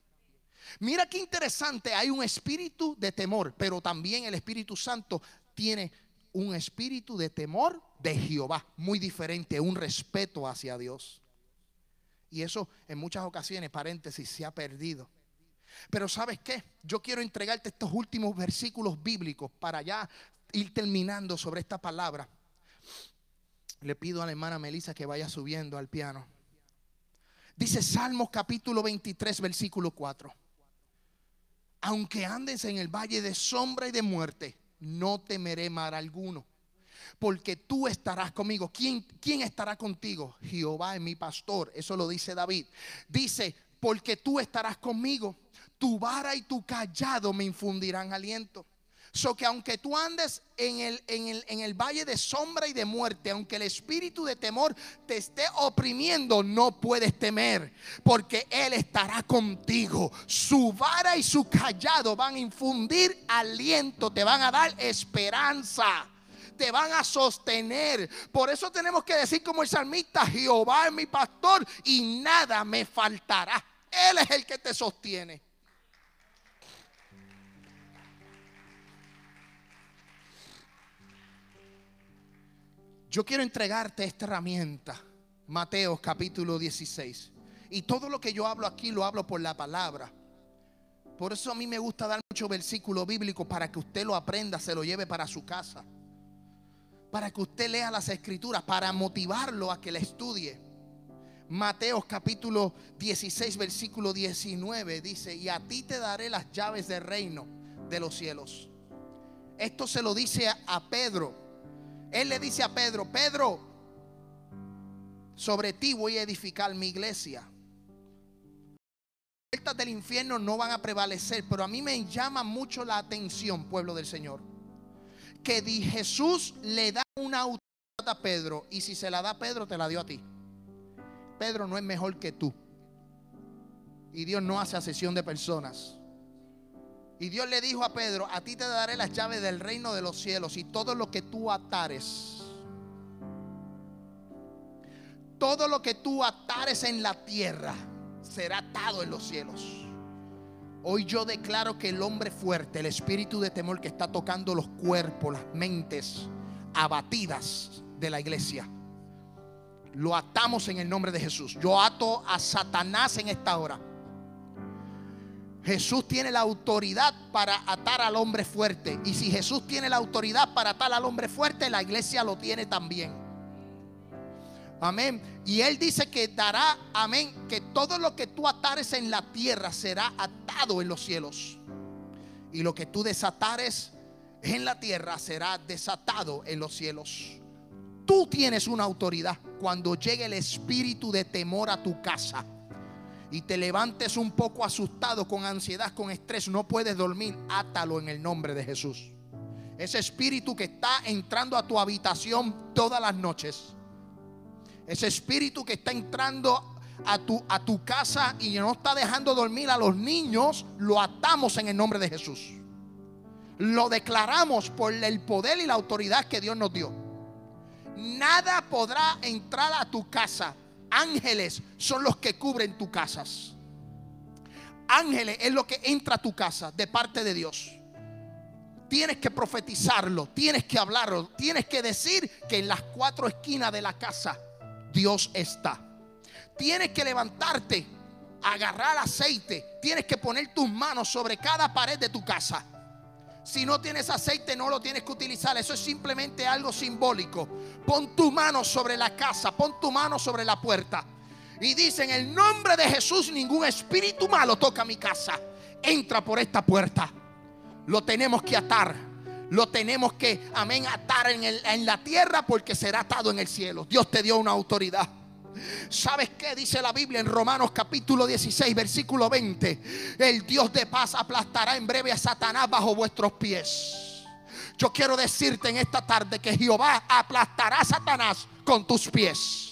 Mira qué interesante, hay un espíritu de temor, pero también el Espíritu Santo tiene un espíritu de temor de Jehová, muy diferente, un respeto hacia Dios. Y eso en muchas ocasiones, paréntesis, se ha perdido. Pero sabes qué? Yo quiero entregarte estos últimos versículos bíblicos para ya ir terminando sobre esta palabra. Le pido a la hermana Melissa que vaya subiendo al piano. Dice Salmos capítulo 23, versículo 4 aunque andes en el valle de sombra y de muerte, no temeré mal alguno. Porque tú estarás conmigo. ¿Quién, ¿Quién estará contigo? Jehová es mi pastor. Eso lo dice David. Dice, porque tú estarás conmigo. Tu vara y tu callado me infundirán aliento. So que aunque tú andes en el, en, el, en el valle de sombra y de muerte, aunque el espíritu de temor te esté oprimiendo, no puedes temer, porque Él estará contigo. Su vara y su callado van a infundir aliento, te van a dar esperanza te van a sostener. Por eso tenemos que decir como el salmista, Jehová es mi pastor y nada me faltará. Él es el que te sostiene. Yo quiero entregarte esta herramienta, Mateo capítulo 16. Y todo lo que yo hablo aquí lo hablo por la palabra. Por eso a mí me gusta dar mucho versículo bíblico para que usted lo aprenda, se lo lleve para su casa. Para que usted lea las escrituras, para motivarlo a que la estudie. Mateo capítulo 16, versículo 19 dice, y a ti te daré las llaves del reino de los cielos. Esto se lo dice a Pedro él le dice a Pedro, Pedro, sobre ti voy a edificar mi iglesia. Las puertas del infierno no van a prevalecer, pero a mí me llama mucho la atención, pueblo del Señor, que Jesús le da una autoridad a Pedro y si se la da a Pedro, te la dio a ti. Pedro no es mejor que tú. Y Dios no hace asesión de personas. Y Dios le dijo a Pedro, a ti te daré las llaves del reino de los cielos y todo lo que tú atares, todo lo que tú atares en la tierra será atado en los cielos. Hoy yo declaro que el hombre fuerte, el espíritu de temor que está tocando los cuerpos, las mentes abatidas de la iglesia, lo atamos en el nombre de Jesús. Yo ato a Satanás en esta hora Jesús tiene la autoridad para atar al hombre fuerte. Y si Jesús tiene la autoridad para atar al hombre fuerte, la iglesia lo tiene también. Amén. Y Él dice que dará, amén, que todo lo que tú atares en la tierra será atado en los cielos. Y lo que tú desatares en la tierra será desatado en los cielos. Tú tienes una autoridad cuando llegue el espíritu de temor a tu casa y te levantes un poco asustado, con ansiedad, con estrés, no puedes dormir, átalo en el nombre de Jesús. Ese espíritu que está entrando a tu habitación todas las noches. Ese espíritu que está entrando a tu, a tu casa y no está dejando dormir a los niños, lo atamos en el nombre de Jesús. Lo declaramos por el poder y la autoridad que Dios nos dio. Nada podrá entrar a tu casa Ángeles son los que cubren tus casas. Ángeles es lo que entra a tu casa de parte de Dios. Tienes que profetizarlo, tienes que hablarlo, tienes que decir que en las cuatro esquinas de la casa Dios está. Tienes que levantarte, agarrar aceite, tienes que poner tus manos sobre cada pared de tu casa si no tienes aceite, no lo tienes que utilizar. Eso es simplemente algo simbólico. Pon tu mano sobre la casa, pon tu mano sobre la puerta. Y dice, en el nombre de Jesús, ningún espíritu malo toca mi casa. Entra por esta puerta. Lo tenemos que atar. Lo tenemos que, amén, atar en, en la tierra porque será atado en el cielo. Dios te dio una autoridad. ¿Sabes qué dice la Biblia en Romanos capítulo 16, versículo 20? El Dios de paz aplastará en breve a Satanás bajo vuestros pies. Yo quiero decirte en esta tarde que Jehová aplastará a Satanás con tus pies.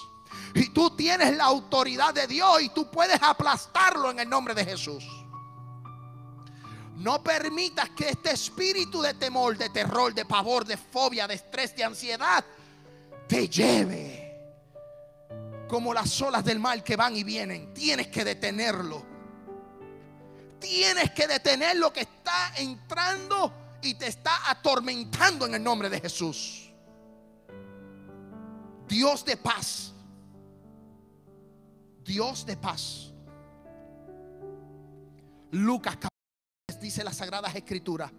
Y tú tienes la autoridad de Dios y tú puedes aplastarlo en el nombre de Jesús. No permitas que este espíritu de temor, de terror, de pavor, de fobia, de estrés, de ansiedad te lleve como las olas del mar que van y vienen. Tienes que detenerlo. Tienes que detener lo que está entrando y te está atormentando en el nombre de Jesús. Dios de paz. Dios de paz. Lucas dice las sagradas escrituras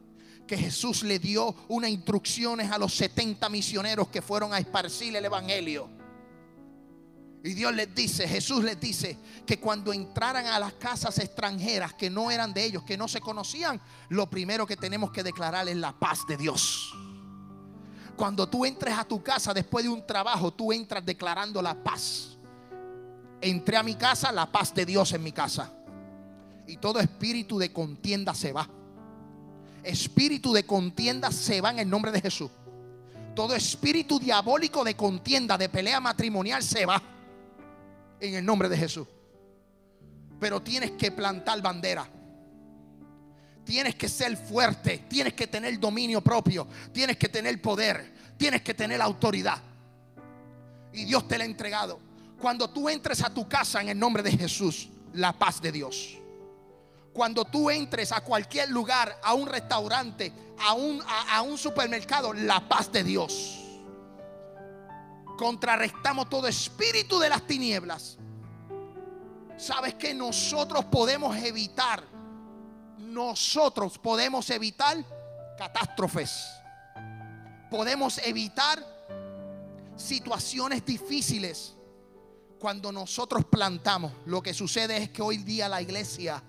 que Jesús le dio unas instrucciones a los 70 misioneros que fueron a esparcir el evangelio. Y Dios les dice, Jesús les dice que cuando entraran a las casas extranjeras que no eran de ellos, que no se conocían, lo primero que tenemos que declarar es la paz de Dios. Cuando tú entres a tu casa después de un trabajo, tú entras declarando la paz. Entré a mi casa, la paz de Dios en mi casa. Y todo espíritu de contienda se va. espíritu de contienda se va en el nombre de Jesús. Todo espíritu diabólico de contienda, de pelea matrimonial se va en el nombre de Jesús. Pero tienes que plantar bandera. Tienes que ser fuerte, tienes que tener dominio propio, tienes que tener poder, tienes que tener autoridad. Y Dios te la ha entregado. Cuando tú entres a tu casa en el nombre de Jesús, la paz de Dios. Cuando tú entres a cualquier lugar, a un restaurante, a un, supermercado, la paz de Dios. Contrarrestamos todo espíritu de las tinieblas. Sabes que nosotros podemos evitar, nosotros podemos evitar catástrofes. Podemos evitar situaciones difíciles cuando nosotros plantamos, lo que sucede es que hoy día la iglesia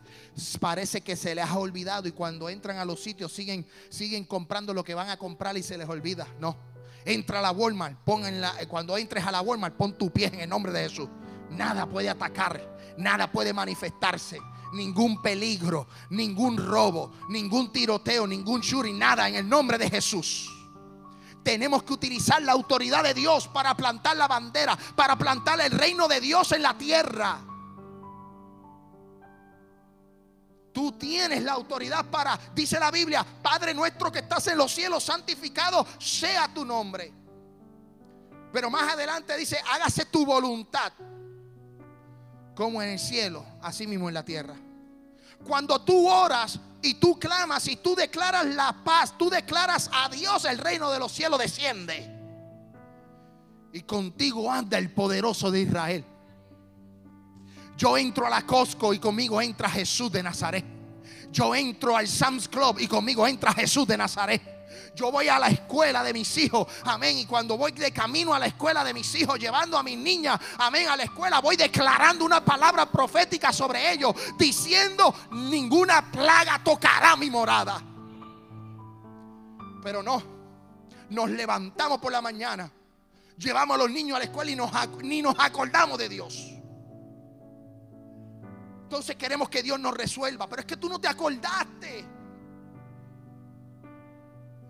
parece que se les ha olvidado y cuando entran a los sitios siguen, siguen comprando lo que van a comprar y se les olvida. No. Entra a la Walmart, pon la, cuando entres a la Walmart, pon tu pie en el nombre de Jesús. Nada puede atacar, nada puede manifestarse, ningún peligro, ningún robo, ningún tiroteo, ningún shooting, nada en el nombre de Jesús tenemos que utilizar la autoridad de Dios para plantar la bandera, para plantar el reino de Dios en la tierra. Tú tienes la autoridad para, dice la Biblia, Padre nuestro que estás en los cielos, santificado sea tu nombre. Pero más adelante dice, hágase tu voluntad, como en el cielo, así mismo en la tierra. Cuando tú oras y tú clamas y tú declaras la paz, tú declaras a Dios el reino de los cielos desciende. Y contigo anda el poderoso de Israel. Yo entro a la Costco y conmigo entra Jesús de Nazaret. Yo entro al Sam's Club y conmigo entra Jesús de Nazaret. Yo voy a la escuela de mis hijos, amén. Y cuando voy de camino a la escuela de mis hijos, llevando a mis niñas, amén, a la escuela, voy declarando una palabra profética sobre ellos, diciendo, ninguna plaga tocará mi morada. Pero no, nos levantamos por la mañana, llevamos a los niños a la escuela y nos, ni nos acordamos de Dios. Entonces queremos que Dios nos resuelva, pero es que tú no te acordaste.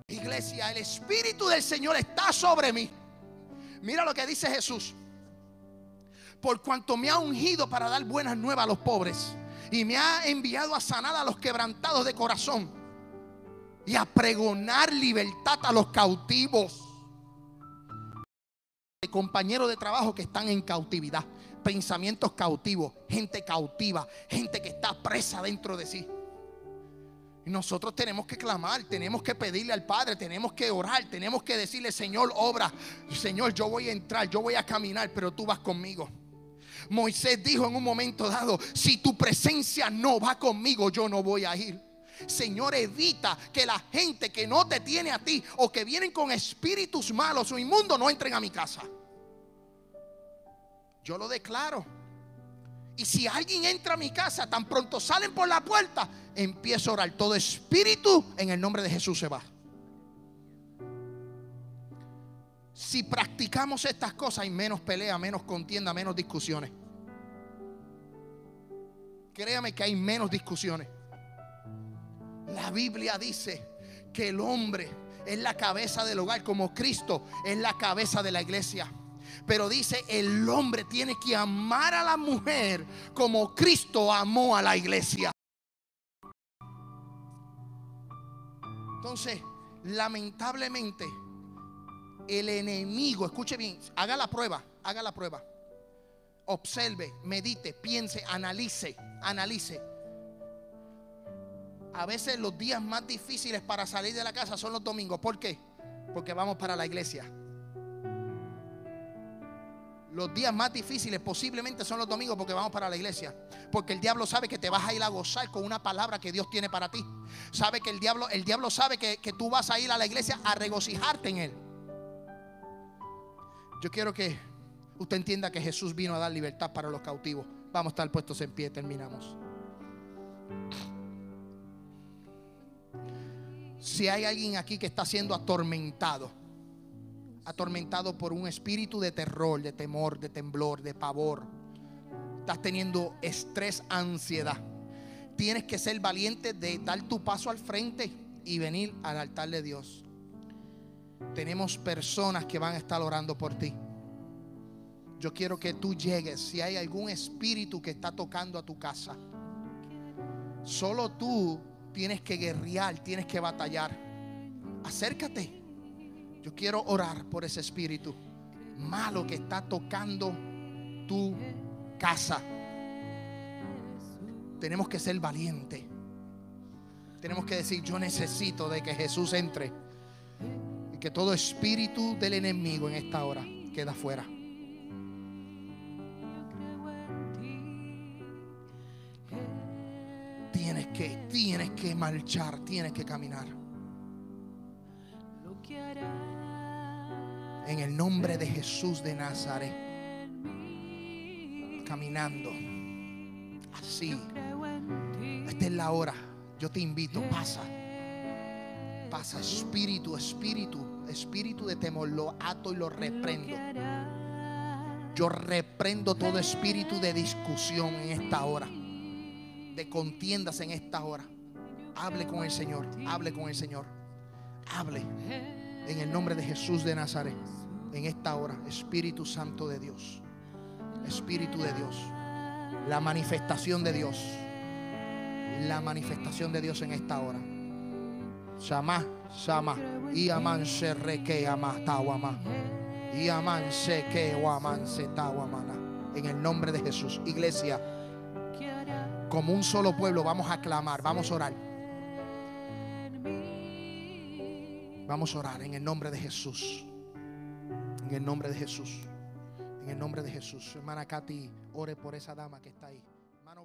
Iglesia, el Espíritu del Señor está sobre mí. Mira lo que dice Jesús. Por cuanto me ha ungido para dar buenas nuevas a los pobres y me ha enviado a sanar a los quebrantados de corazón y a pregonar libertad a los cautivos. Compañeros de trabajo que están en cautividad, pensamientos cautivos, gente cautiva, gente que está presa dentro de sí nosotros tenemos que clamar, tenemos que pedirle al Padre, tenemos que orar, tenemos que decirle, Señor, obra, Señor, yo voy a entrar, yo voy a caminar, pero tú vas conmigo. Moisés dijo en un momento dado, si tu presencia no va conmigo, yo no voy a ir. Señor, evita que la gente que no te tiene a ti o que vienen con espíritus malos o inmundos no entren a mi casa. Yo lo declaro. Y si alguien entra a mi casa, tan pronto salen por la puerta, empiezo a orar. Todo espíritu en el nombre de Jesús se va. Si practicamos estas cosas, hay menos pelea, menos contienda, menos discusiones. Créame que hay menos discusiones. La Biblia dice que el hombre es la cabeza del hogar, como Cristo es la cabeza de la iglesia. Pero dice, el hombre tiene que amar a la mujer como Cristo amó a la iglesia. Entonces, lamentablemente, el enemigo, escuche bien, haga la prueba, haga la prueba. Observe, medite, piense, analice, analice. A veces los días más difíciles para salir de la casa son los domingos. ¿Por qué? Porque vamos para la iglesia. Los días más difíciles posiblemente son los domingos porque vamos para la iglesia. Porque el diablo sabe que te vas a ir a gozar con una palabra que Dios tiene para ti. Sabe que el diablo, el diablo sabe que, que tú vas a ir a la iglesia a regocijarte en él. Yo quiero que usted entienda que Jesús vino a dar libertad para los cautivos. Vamos a estar puestos en pie, terminamos. Si hay alguien aquí que está siendo atormentado, atormentado por un espíritu de terror, de temor, de temblor, de pavor. Estás teniendo estrés, ansiedad. Tienes que ser valiente de dar tu paso al frente y venir al altar de Dios. Tenemos personas que van a estar orando por ti. Yo quiero que tú llegues. Si hay algún espíritu que está tocando a tu casa, solo tú tienes que guerrear, tienes que batallar. Acércate. Yo quiero orar por ese espíritu malo que está tocando tu casa. Tenemos que ser valientes. Tenemos que decir, yo necesito de que Jesús entre. Y que todo espíritu del enemigo en esta hora queda fuera. Tienes que, tienes que marchar, tienes que caminar. En el nombre de Jesús de Nazaret. Caminando. Así. Esta es la hora. Yo te invito, pasa. Pasa, espíritu, espíritu, espíritu de temor. Lo ato y lo reprendo. Yo reprendo todo espíritu de discusión en esta hora. De contiendas en esta hora. Hable con el Señor. Hable con el Señor. Hable. En el nombre de Jesús de Nazaret. En esta hora. Espíritu Santo de Dios. Espíritu de Dios. La manifestación de Dios la manifestación de Dios en esta hora. Shama, Shama, y aman se reque. Y que. En el nombre de Jesús, iglesia, como un solo pueblo vamos a clamar, vamos a orar. Vamos a orar en el nombre de Jesús. En el nombre de Jesús. En el nombre de Jesús. Hermana Katy, ore por esa dama que está ahí. Hermano